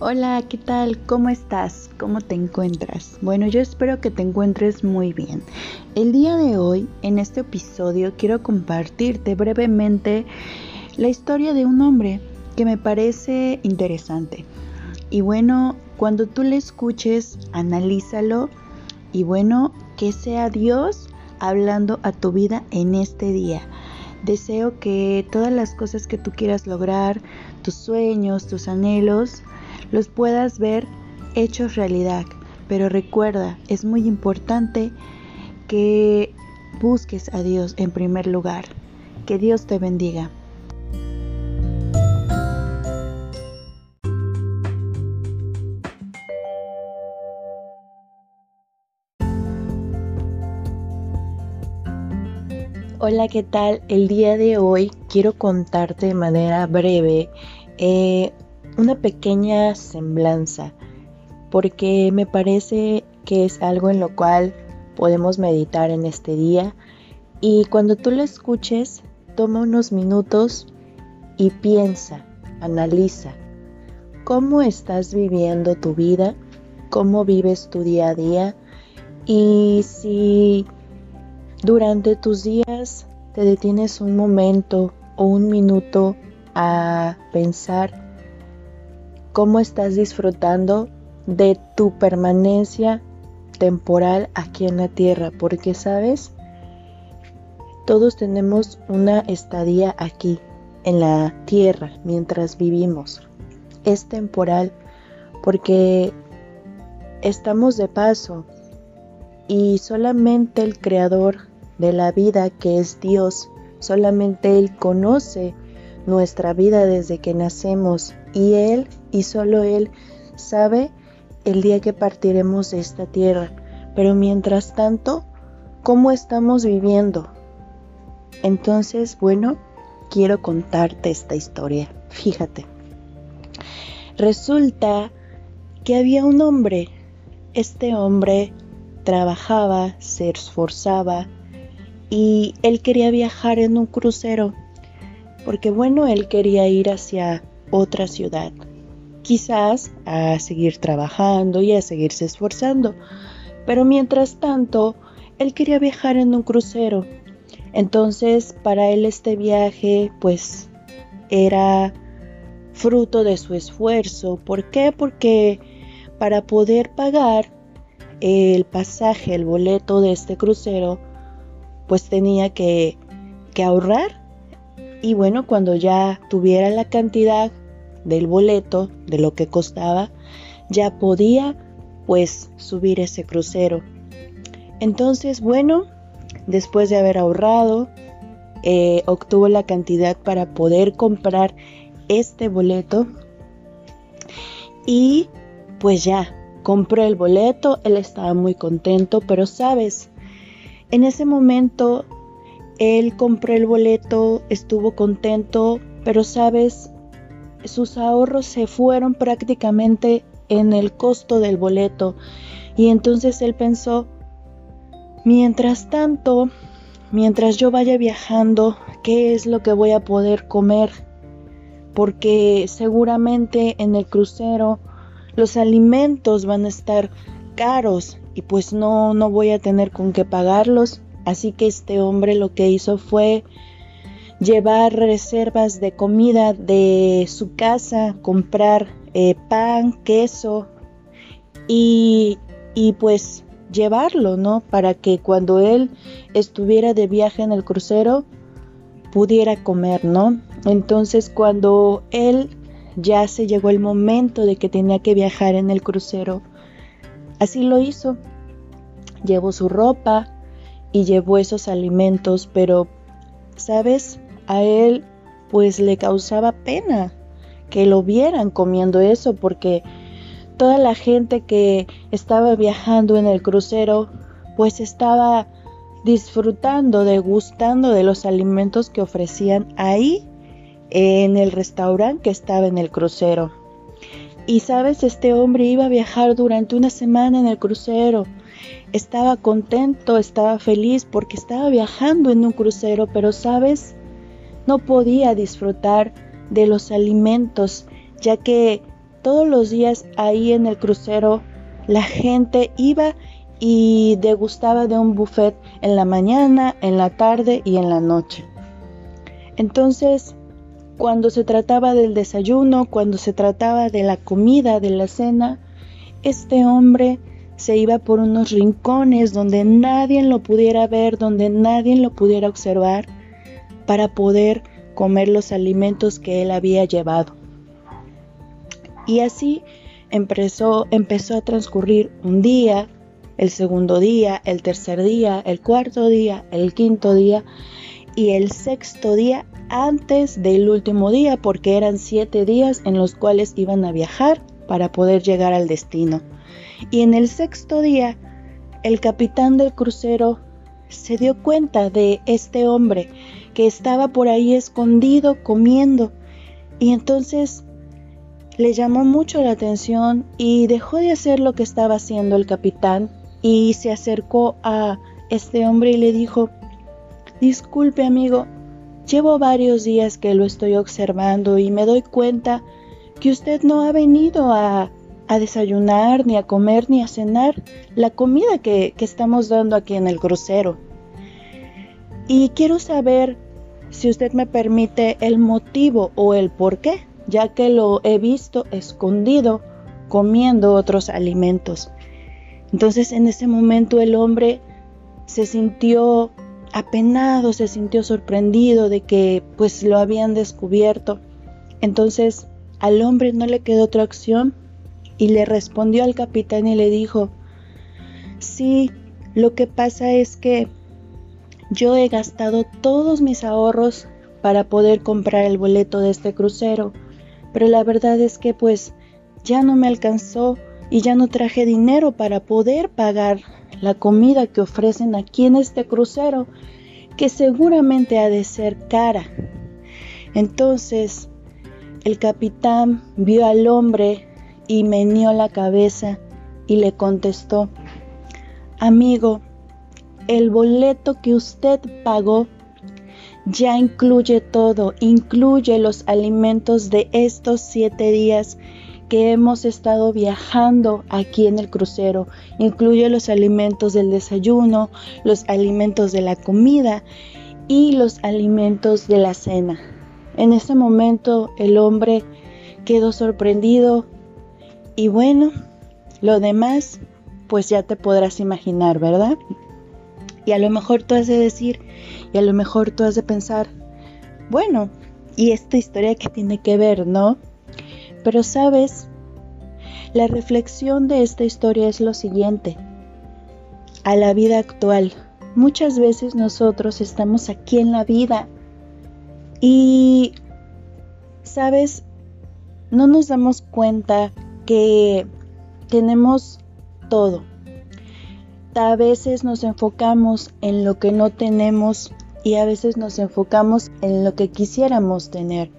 Hola, ¿qué tal? ¿Cómo estás? ¿Cómo te encuentras? Bueno, yo espero que te encuentres muy bien. El día de hoy, en este episodio, quiero compartirte brevemente la historia de un hombre que me parece interesante. Y bueno, cuando tú le escuches, analízalo y bueno, que sea Dios hablando a tu vida en este día. Deseo que todas las cosas que tú quieras lograr, tus sueños, tus anhelos, los puedas ver hechos realidad. Pero recuerda, es muy importante que busques a Dios en primer lugar. Que Dios te bendiga. Hola, ¿qué tal? El día de hoy quiero contarte de manera breve eh, una pequeña semblanza, porque me parece que es algo en lo cual podemos meditar en este día. Y cuando tú lo escuches, toma unos minutos y piensa, analiza cómo estás viviendo tu vida, cómo vives tu día a día. Y si durante tus días te detienes un momento o un minuto a pensar cómo estás disfrutando de tu permanencia temporal aquí en la tierra, porque sabes, todos tenemos una estadía aquí en la tierra mientras vivimos. Es temporal porque estamos de paso y solamente el creador de la vida que es Dios, solamente Él conoce nuestra vida desde que nacemos y Él y solo Él sabe el día que partiremos de esta tierra. Pero mientras tanto, ¿cómo estamos viviendo? Entonces, bueno, quiero contarte esta historia. Fíjate. Resulta que había un hombre. Este hombre trabajaba, se esforzaba y él quería viajar en un crucero porque bueno, él quería ir hacia otra ciudad quizás a seguir trabajando y a seguirse esforzando. Pero mientras tanto, él quería viajar en un crucero. Entonces, para él este viaje, pues, era fruto de su esfuerzo. ¿Por qué? Porque para poder pagar el pasaje, el boleto de este crucero, pues tenía que, que ahorrar. Y bueno, cuando ya tuviera la cantidad del boleto, de lo que costaba, ya podía pues subir ese crucero. Entonces, bueno, después de haber ahorrado, eh, obtuvo la cantidad para poder comprar este boleto y pues ya compró el boleto, él estaba muy contento, pero sabes, en ese momento él compró el boleto, estuvo contento, pero sabes, sus ahorros se fueron prácticamente en el costo del boleto y entonces él pensó, mientras tanto, mientras yo vaya viajando, ¿qué es lo que voy a poder comer? Porque seguramente en el crucero los alimentos van a estar caros y pues no, no voy a tener con qué pagarlos. Así que este hombre lo que hizo fue llevar reservas de comida de su casa, comprar eh, pan, queso y, y pues llevarlo, ¿no? Para que cuando él estuviera de viaje en el crucero pudiera comer, ¿no? Entonces cuando él ya se llegó el momento de que tenía que viajar en el crucero, así lo hizo. Llevó su ropa y llevó esos alimentos, pero, ¿sabes? a él pues le causaba pena que lo vieran comiendo eso porque toda la gente que estaba viajando en el crucero pues estaba disfrutando, degustando de los alimentos que ofrecían ahí en el restaurante que estaba en el crucero. Y sabes, este hombre iba a viajar durante una semana en el crucero. Estaba contento, estaba feliz porque estaba viajando en un crucero, pero sabes, no podía disfrutar de los alimentos, ya que todos los días ahí en el crucero la gente iba y degustaba de un buffet en la mañana, en la tarde y en la noche. Entonces, cuando se trataba del desayuno, cuando se trataba de la comida, de la cena, este hombre se iba por unos rincones donde nadie lo pudiera ver, donde nadie lo pudiera observar, para poder comer los alimentos que él había llevado. Y así empezó, a transcurrir un día, el segundo día, el tercer día, el cuarto día, el quinto día y el sexto día antes del último día, porque eran siete días en los cuales iban a viajar para poder llegar al destino. Y en el sexto día, el capitán del crucero se dio cuenta de este hombre que estaba por ahí escondido comiendo. Y entonces le llamó mucho la atención y dejó de hacer lo que estaba haciendo el capitán y se acercó a este hombre y le dijo, disculpe amigo, llevo varios días que lo estoy observando y me doy cuenta que usted no ha venido a, desayunar, ni a comer, ni a cenar la comida que, que estamos dando aquí en el crucero. Y quiero saber si usted me permite el motivo o el por qué, ya que lo he visto escondido comiendo otros alimentos. Entonces en ese momento el hombre se sintió apenado, se sintió sorprendido de que pues lo habían descubierto. Entonces al hombre no le quedó otra opción y le respondió al capitán y le dijo, sí, lo que pasa es que yo he gastado todos mis ahorros para poder comprar el boleto de este crucero, pero la verdad es que pues ya no me alcanzó y ya no traje dinero para poder pagar la comida que ofrecen aquí en este crucero, que seguramente ha de ser cara. Entonces, el capitán vio al hombre y meneó la cabeza y le contestó, Amigo, el boleto que usted pagó ya incluye todo, incluye los alimentos de estos siete días que hemos estado viajando aquí en el crucero. Incluye los alimentos del desayuno, los alimentos de la comida y los alimentos de la cena. En ese momento el hombre quedó sorprendido y bueno, lo demás pues ya te podrás imaginar, ¿verdad? Y a lo mejor tú has de decir, y a lo mejor tú has de pensar, bueno, ¿y esta historia qué tiene que ver, no? Pero sabes, la reflexión de esta historia es lo siguiente. A la vida actual, muchas veces nosotros estamos aquí en la vida y, sabes, no nos damos cuenta que tenemos todo. A veces nos enfocamos en lo que no tenemos y a veces nos enfocamos en lo que quisiéramos tener.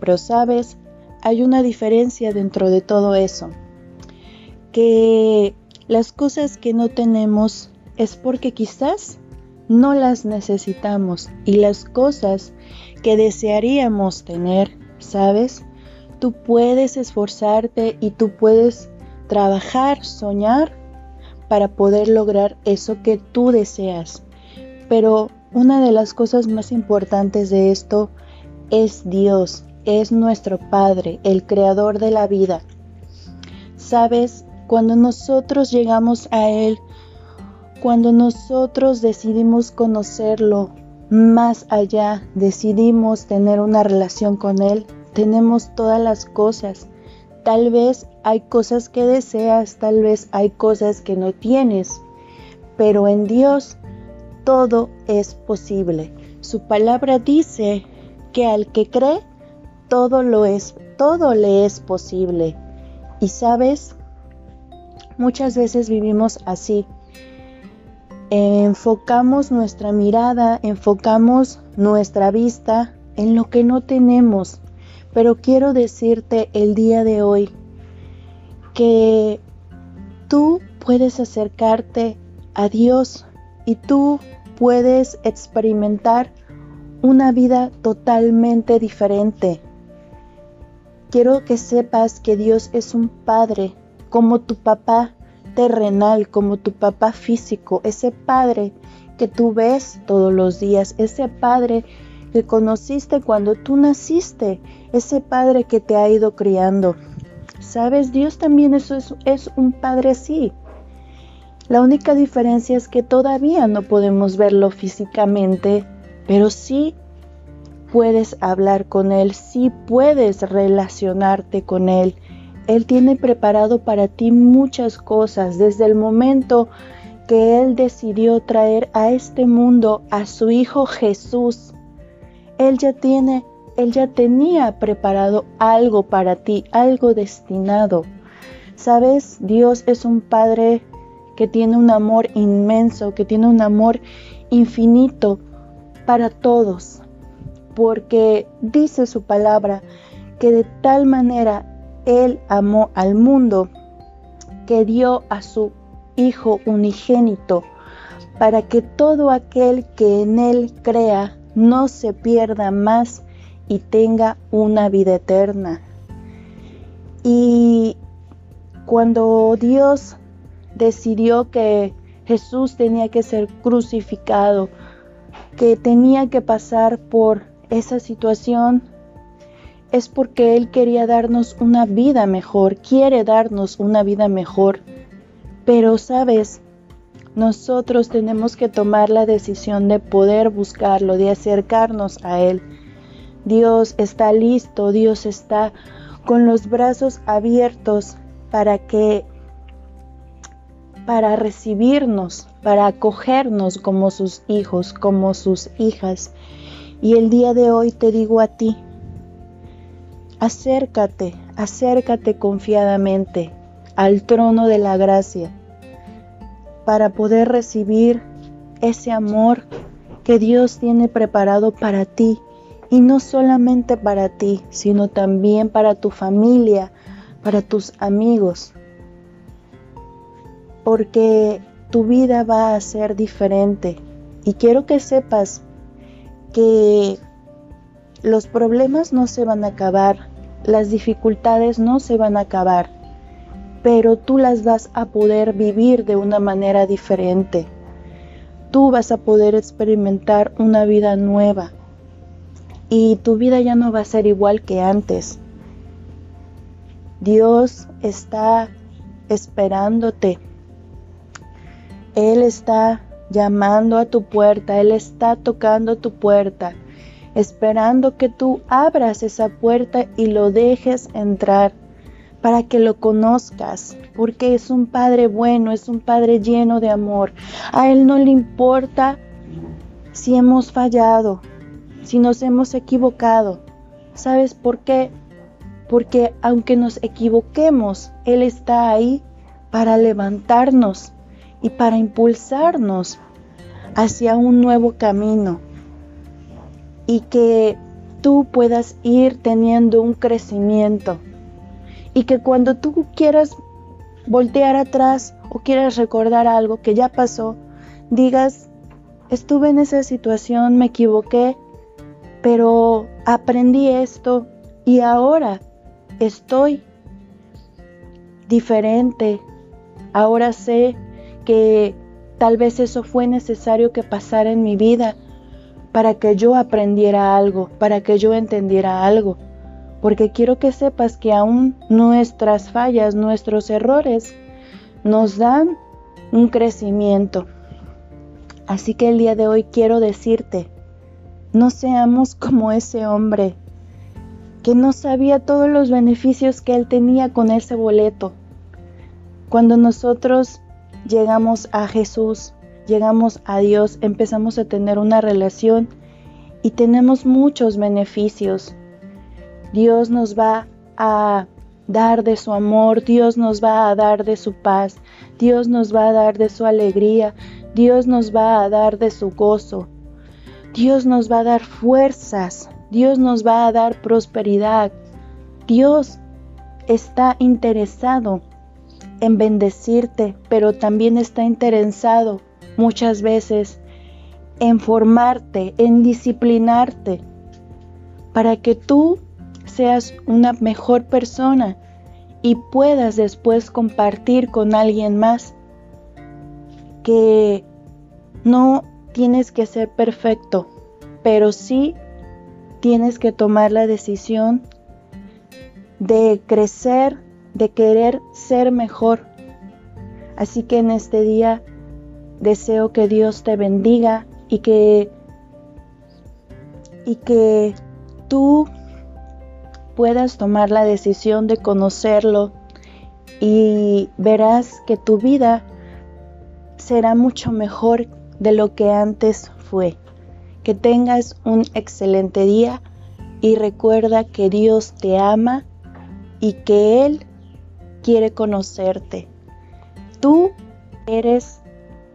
Pero sabes, hay una diferencia dentro de todo eso. Que las cosas que no tenemos es porque quizás no las necesitamos y las cosas que desearíamos tener, ¿sabes? Tú puedes esforzarte y tú puedes trabajar, soñar para poder lograr eso que tú deseas. Pero una de las cosas más importantes de esto es Dios es nuestro Padre, el creador de la vida. Sabes, cuando nosotros llegamos a Él, cuando nosotros decidimos conocerlo más allá, decidimos tener una relación con Él, tenemos todas las cosas. Tal vez hay cosas que deseas, tal vez hay cosas que no tienes, pero en Dios todo es posible. Su palabra dice que al que cree, todo lo es, todo le es posible. Y sabes, muchas veces vivimos así. Enfocamos nuestra mirada, enfocamos nuestra vista en lo que no tenemos. Pero quiero decirte el día de hoy que tú puedes acercarte a Dios y tú puedes experimentar una vida totalmente diferente. Quiero que sepas que Dios es un Padre, como tu papá terrenal, como tu papá físico, ese Padre que tú ves todos los días, ese Padre que conociste cuando tú naciste, ese Padre que te ha ido criando. Sabes, Dios también es, es un Padre así. La única diferencia es que todavía no podemos verlo físicamente, pero sí puedes hablar con Él, sí puedes relacionarte con Él. Él tiene preparado para ti muchas cosas desde el momento que Él decidió traer a este mundo a su Hijo Jesús. Él ya tiene, Él ya tenía preparado algo para ti, algo destinado. Sabes, Dios es un Padre que tiene un amor inmenso, que tiene un amor infinito para todos, porque dice su palabra que de tal manera Él amó al mundo que dio a su Hijo unigénito, para que todo aquel que en Él crea no se pierda más y tenga una vida eterna. Y cuando Dios decidió que Jesús tenía que ser crucificado, que tenía que pasar por esa situación, es porque Él quería darnos una vida mejor, quiere darnos una vida mejor. Pero, sabes, nosotros tenemos que tomar la decisión de poder buscarlo, de acercarnos a Él. Dios está listo, Dios está con los brazos abiertos para que para recibirnos, para acogernos como sus hijos, como sus hijas. Y el día de hoy te digo a ti, acércate, acércate confiadamente al trono de la gracia para poder recibir ese amor que Dios tiene preparado para ti. Y no solamente para ti, sino también para tu familia, para tus amigos, porque tu vida va a ser diferente. Y quiero que sepas que los problemas no se van a acabar, las dificultades no se van a acabar, pero tú las vas a poder vivir de una manera diferente. Tú vas a poder experimentar una vida nueva y tu vida ya no va a ser igual que antes. Dios está esperándote él está llamando a tu puerta, Él está tocando tu puerta, esperando que tú abras esa puerta y lo dejes entrar para que lo conozcas, porque es un Padre bueno, es un Padre lleno de amor. A Él no le importa si hemos fallado, si nos hemos equivocado. ¿Sabes por qué? Porque aunque nos equivoquemos, Él está ahí para levantarnos y para impulsarnos hacia un nuevo camino y que tú puedas ir teniendo un crecimiento y que cuando tú quieras voltear atrás o quieras recordar algo que ya pasó, digas, estuve en esa situación, me equivoqué, pero aprendí esto y ahora estoy diferente, ahora sé que tal vez eso fue necesario que pasara en mi vida para que yo aprendiera algo, para que yo entendiera algo. Porque quiero que sepas que aún nuestras fallas, nuestros errores, nos dan un crecimiento. Así que el día de hoy quiero decirte, no seamos como ese hombre que no sabía todos los beneficios que él tenía con ese boleto. Cuando nosotros llegamos a Jesús, llegamos a Dios, empezamos a tener una relación y tenemos muchos beneficios. Dios nos va a dar de su amor, Dios nos va a dar de su paz, Dios nos va a dar de su alegría, Dios nos va a dar de su gozo, Dios nos va a dar fuerzas, Dios nos va a dar prosperidad. Dios está interesado en bendecirte, pero también está interesado muchas veces en formarte, en disciplinarte, para que tú seas una mejor persona y puedas después compartir con alguien más que no tienes que ser perfecto, pero sí tienes que tomar la decisión de crecer, de querer ser mejor. Así que en este día deseo que Dios te bendiga y que y que tú puedas tomar la decisión de conocerlo y verás que tu vida será mucho mejor de lo que antes fue. Que tengas un excelente día y recuerda que Dios te ama y que Él quiere conocerte. Tú eres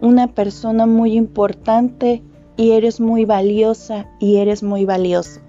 una persona muy importante y eres muy valiosa y eres muy valioso.